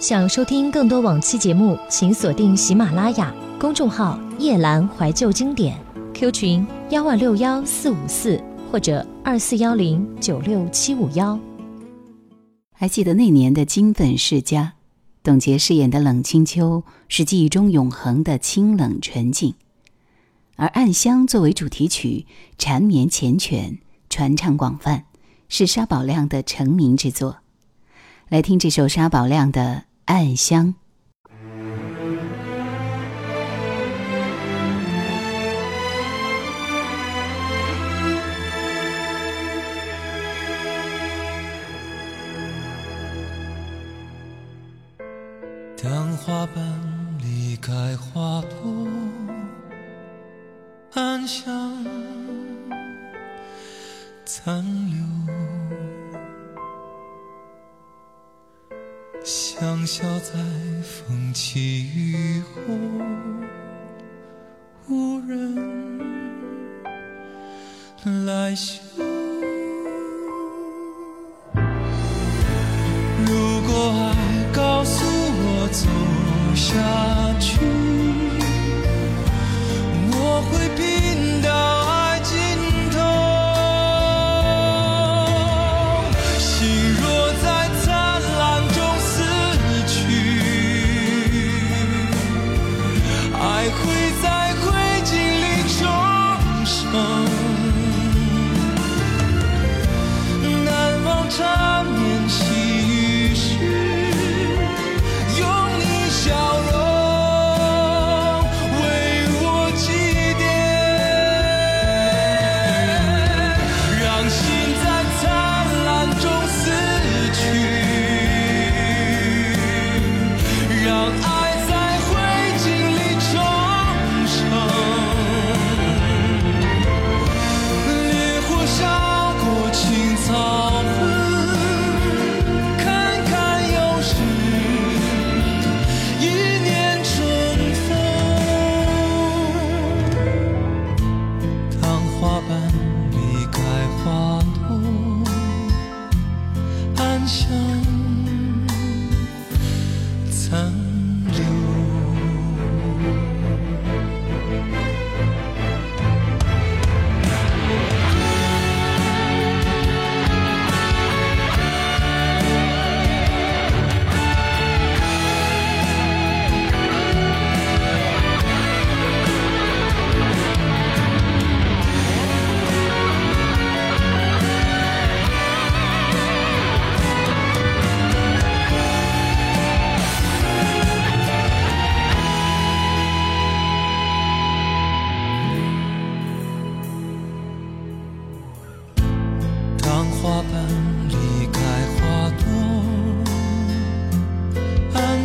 想收听更多往期节目，请锁定喜马拉雅公众号“夜阑怀旧经典 ”，Q 群幺二六幺四五四或者二四幺零九六七五幺。还记得那年的金粉世家，董洁饰演的冷清秋是记忆中永恒的清冷纯净，而《暗香》作为主题曲，缠绵缱绻，传唱广泛，是沙宝亮的成名之作。来听这首沙宝亮的《暗香》。当花瓣离开花朵，暗香残留。香消在风起雨后，无人来嗅。如果爱告诉我走下去，哦暗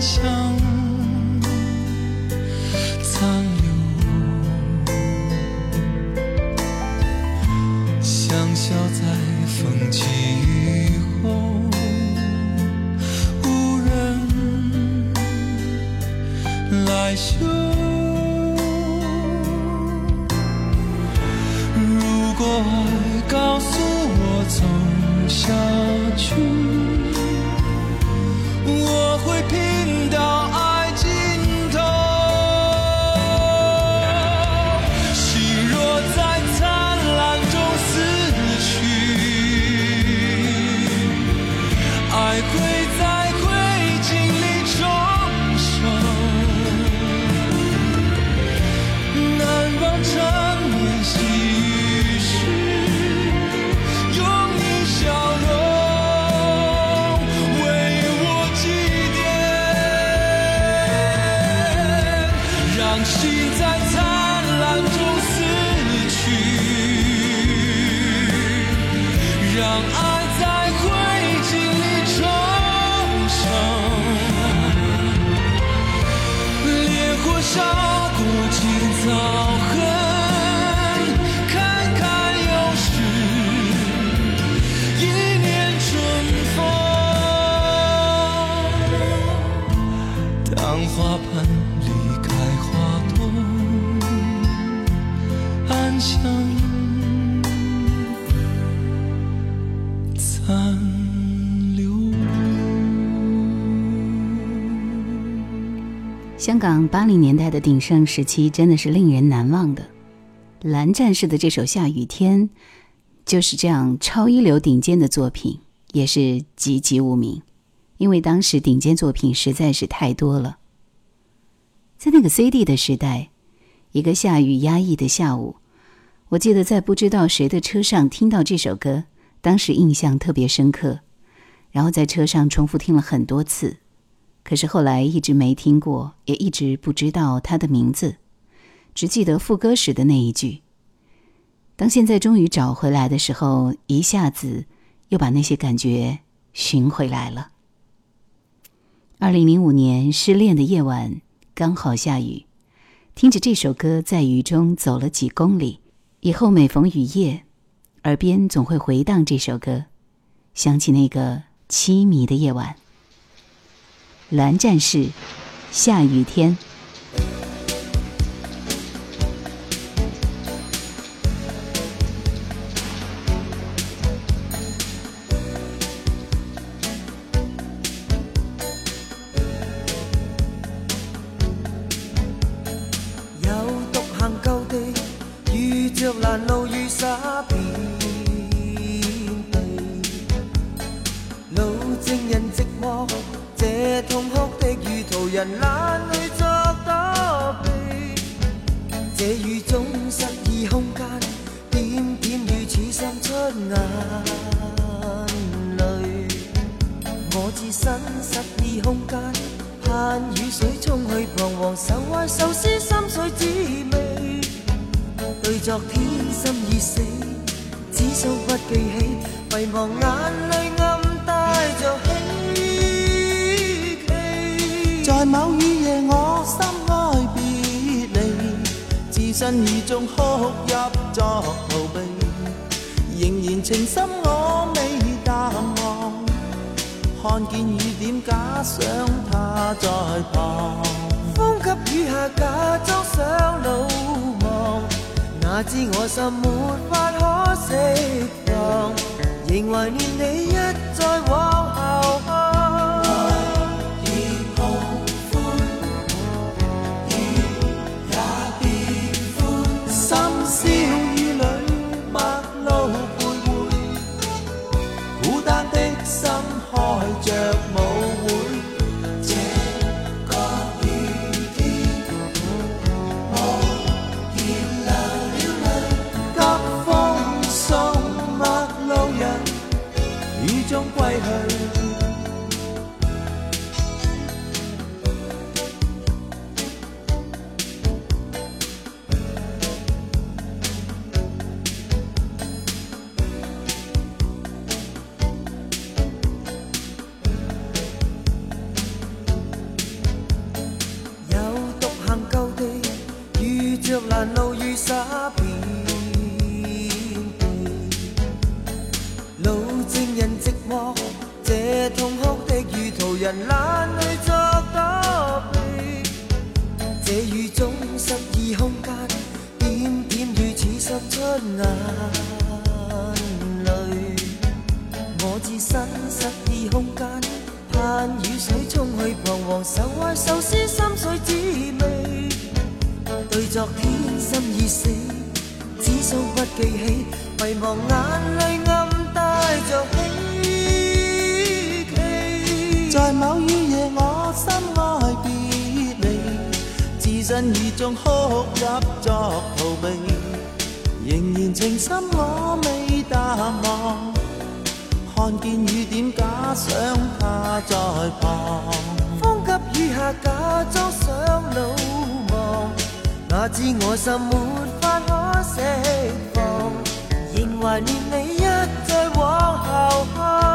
想暗香残留。香港八零年代的鼎盛时期真的是令人难忘的。蓝战士的这首《下雨天》就是这样超一流顶尖的作品，也是籍籍无名。因为当时顶尖作品实在是太多了。在那个 CD 的时代，一个下雨压抑的下午，我记得在不知道谁的车上听到这首歌，当时印象特别深刻，然后在车上重复听了很多次。可是后来一直没听过，也一直不知道它的名字，只记得副歌时的那一句。当现在终于找回来的时候，一下子又把那些感觉寻回来了。二零零五年失恋的夜晚，刚好下雨，听着这首歌在雨中走了几公里，以后每逢雨夜，耳边总会回荡这首歌，想起那个凄迷的夜晚。蓝战士，下雨天。人懶去作躲避，这雨中失意空间，点点雨似渗出眼泪，我置身失意空间。盼雨水冲去彷徨，愁懷愁思心碎滋味。对昨天心已死，只想不记起，迷茫雨中哭泣作逃避，仍然情深我未淡忘。看见雨点，假想他在旁。风急雨下假装想鲁莽，哪知我心没法可释放，仍怀念你一再往后看。眼淚暗帶着希冀。在某雨夜，我心哀別離，置身雨中哭泣作逃避，仍然情深我未淡忘。看見雨點，假想他在旁。風急雨下假裝想魯莽，哪知我心沒法可釋放，怀念你一再往后看。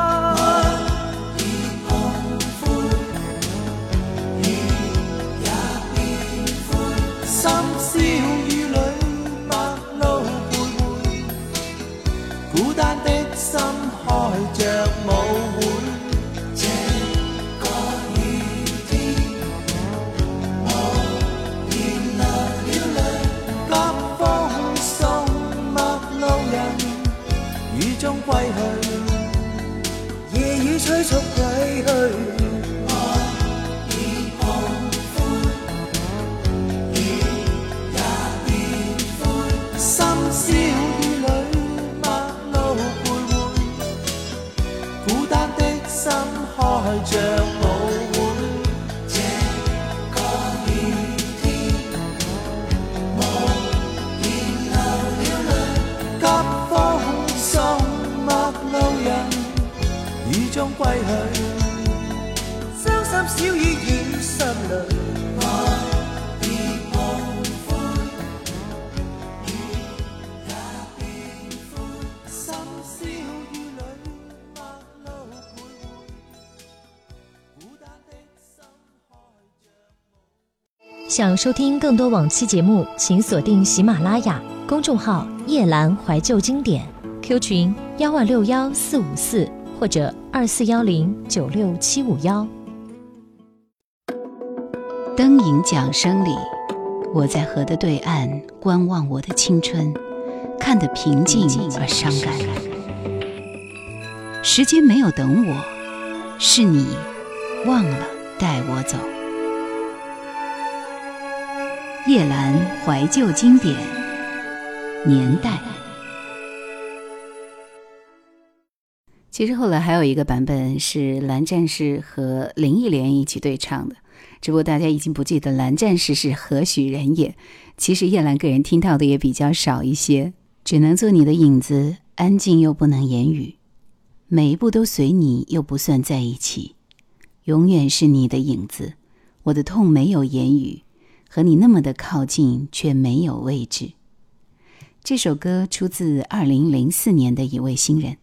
想收听更多往期节目，请锁定喜马拉雅公众号“夜阑怀旧经典 ”，Q 群幺二六幺四五四或者二四幺零九六七五幺。灯影桨声里，我在河的对岸观望我的青春，看得平静而伤感。时间没有等我，是你忘了带我走。夜阑怀旧经典年代。其实后来还有一个版本是蓝战士和林忆莲一起对唱的，只不过大家已经不记得蓝战士是何许人也。其实叶兰个人听到的也比较少一些，只能做你的影子，安静又不能言语，每一步都随你，又不算在一起，永远是你的影子。我的痛没有言语，和你那么的靠近，却没有位置。这首歌出自二零零四年的一位新人。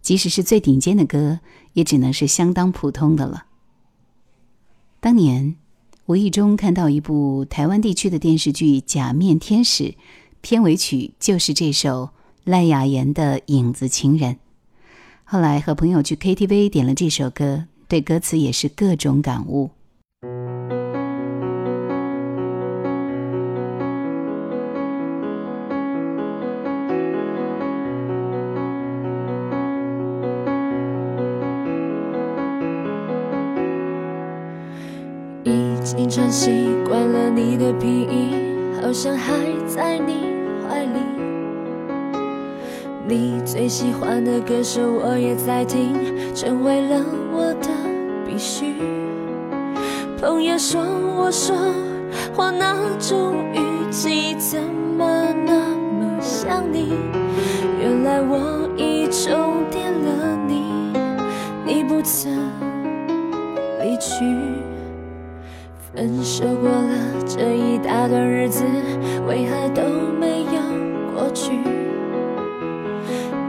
即使是最顶尖的歌，也只能是相当普通的了。当年无意中看到一部台湾地区的电视剧《假面天使》，片尾曲就是这首赖雅妍的《影子情人》。后来和朋友去 KTV 点了这首歌，对歌词也是各种感悟。像还在你怀里。你最喜欢的歌手我也在听，成为了我的必须。朋友说我说话那种语气怎么那么像你？原来我已重叠了你，你不曾离去。分手过了这一大段日子，为何都没有过去？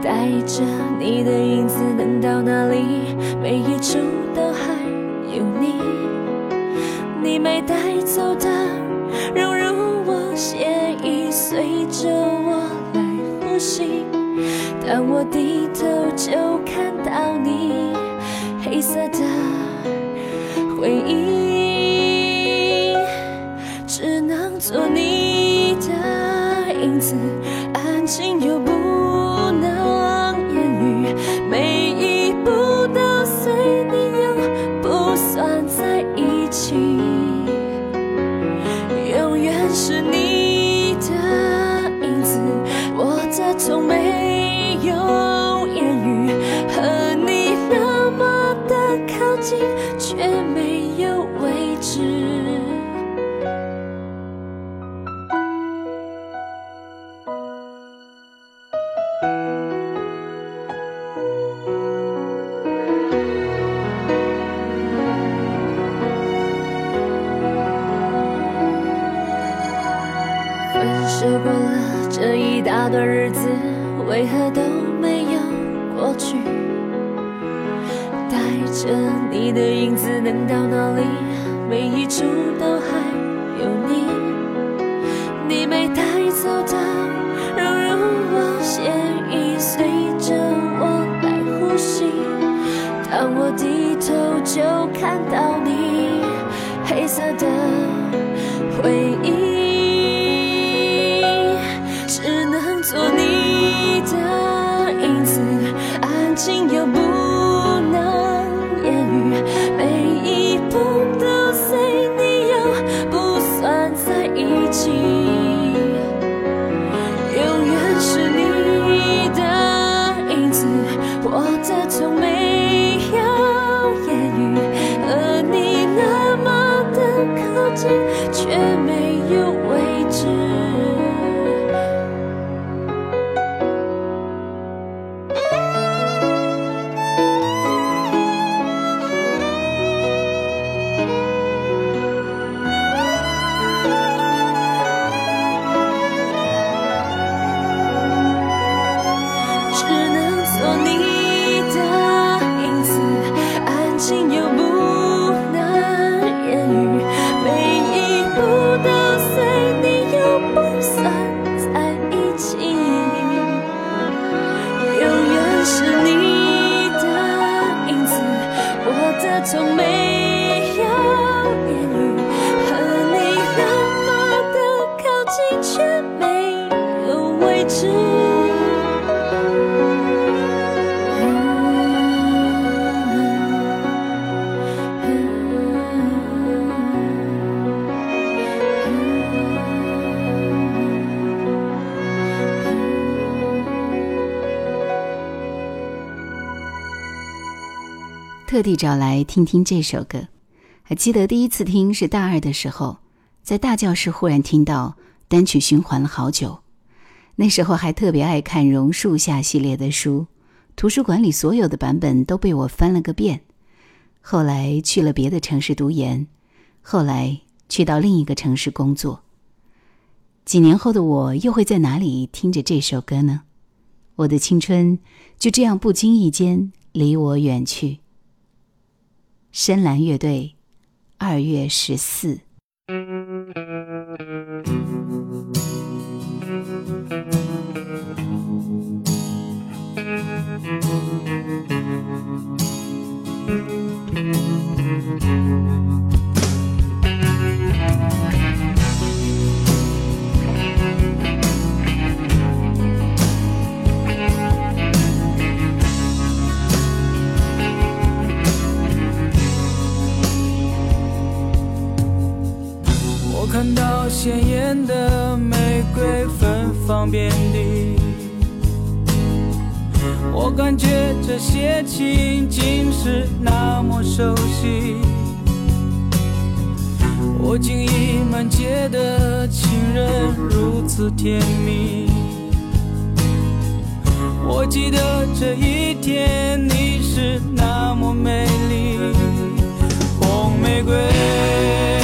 带着你的影子能到哪里？每一处都还有你。你没带走的，融入我血液，随着我来呼吸。当我低头就看到你黑色的回忆。心又不能言语，每一步都随你，又不算在一起，就看到你黑色的特地找来听听这首歌。还记得第一次听是大二的时候，在大教室忽然听到，单曲循环了好久。那时候还特别爱看《榕树下》系列的书，图书馆里所有的版本都被我翻了个遍。后来去了别的城市读研，后来去到另一个城市工作。几年后的我又会在哪里听着这首歌呢？我的青春就这样不经意间离我远去。深蓝乐队，二月十四。的情人如此甜蜜。我记得这一天你是那么美丽，红玫瑰。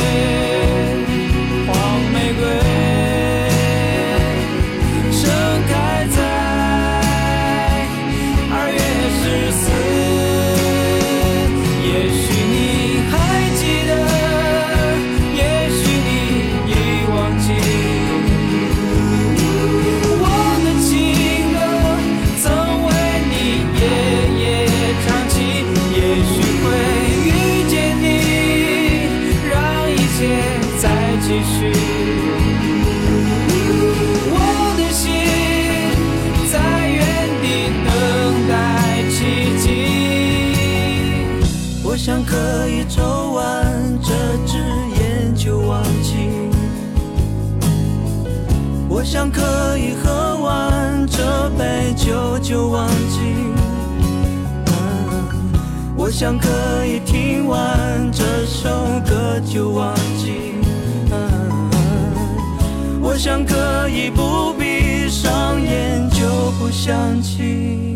我想可以抽完这支烟就忘记，我想可以喝完这杯酒就忘记，我想可以听完这首歌就忘记，我想可以不闭上眼就不想起。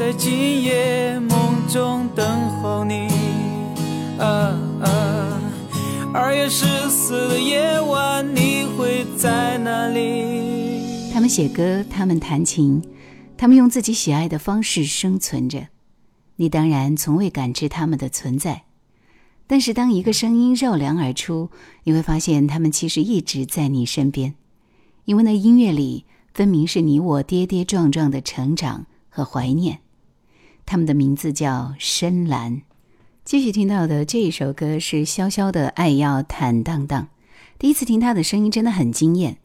在今夜梦中等候你。二月十四的夜晚，你会在哪里？他们写歌，他们弹琴，他们用自己喜爱的方式生存着。你当然从未感知他们的存在，但是当一个声音绕梁而出，你会发现他们其实一直在你身边，因为那音乐里分明是你我跌跌撞撞的成长和怀念。他们的名字叫深蓝。继续听到的这一首歌是潇潇的《爱要坦荡荡》。第一次听他的声音真的很惊艳，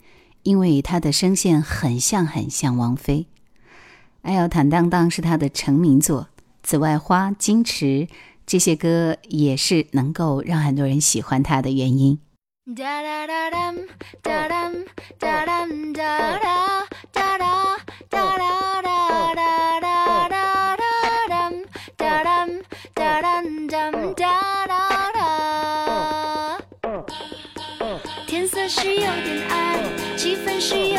因为他的声线很像很像王菲。《爱要坦荡荡》是他的成名作，此外，《花》《矜持》这些歌也是能够让很多人喜欢他的原因。哒哒哒哒哒哒哒哒 she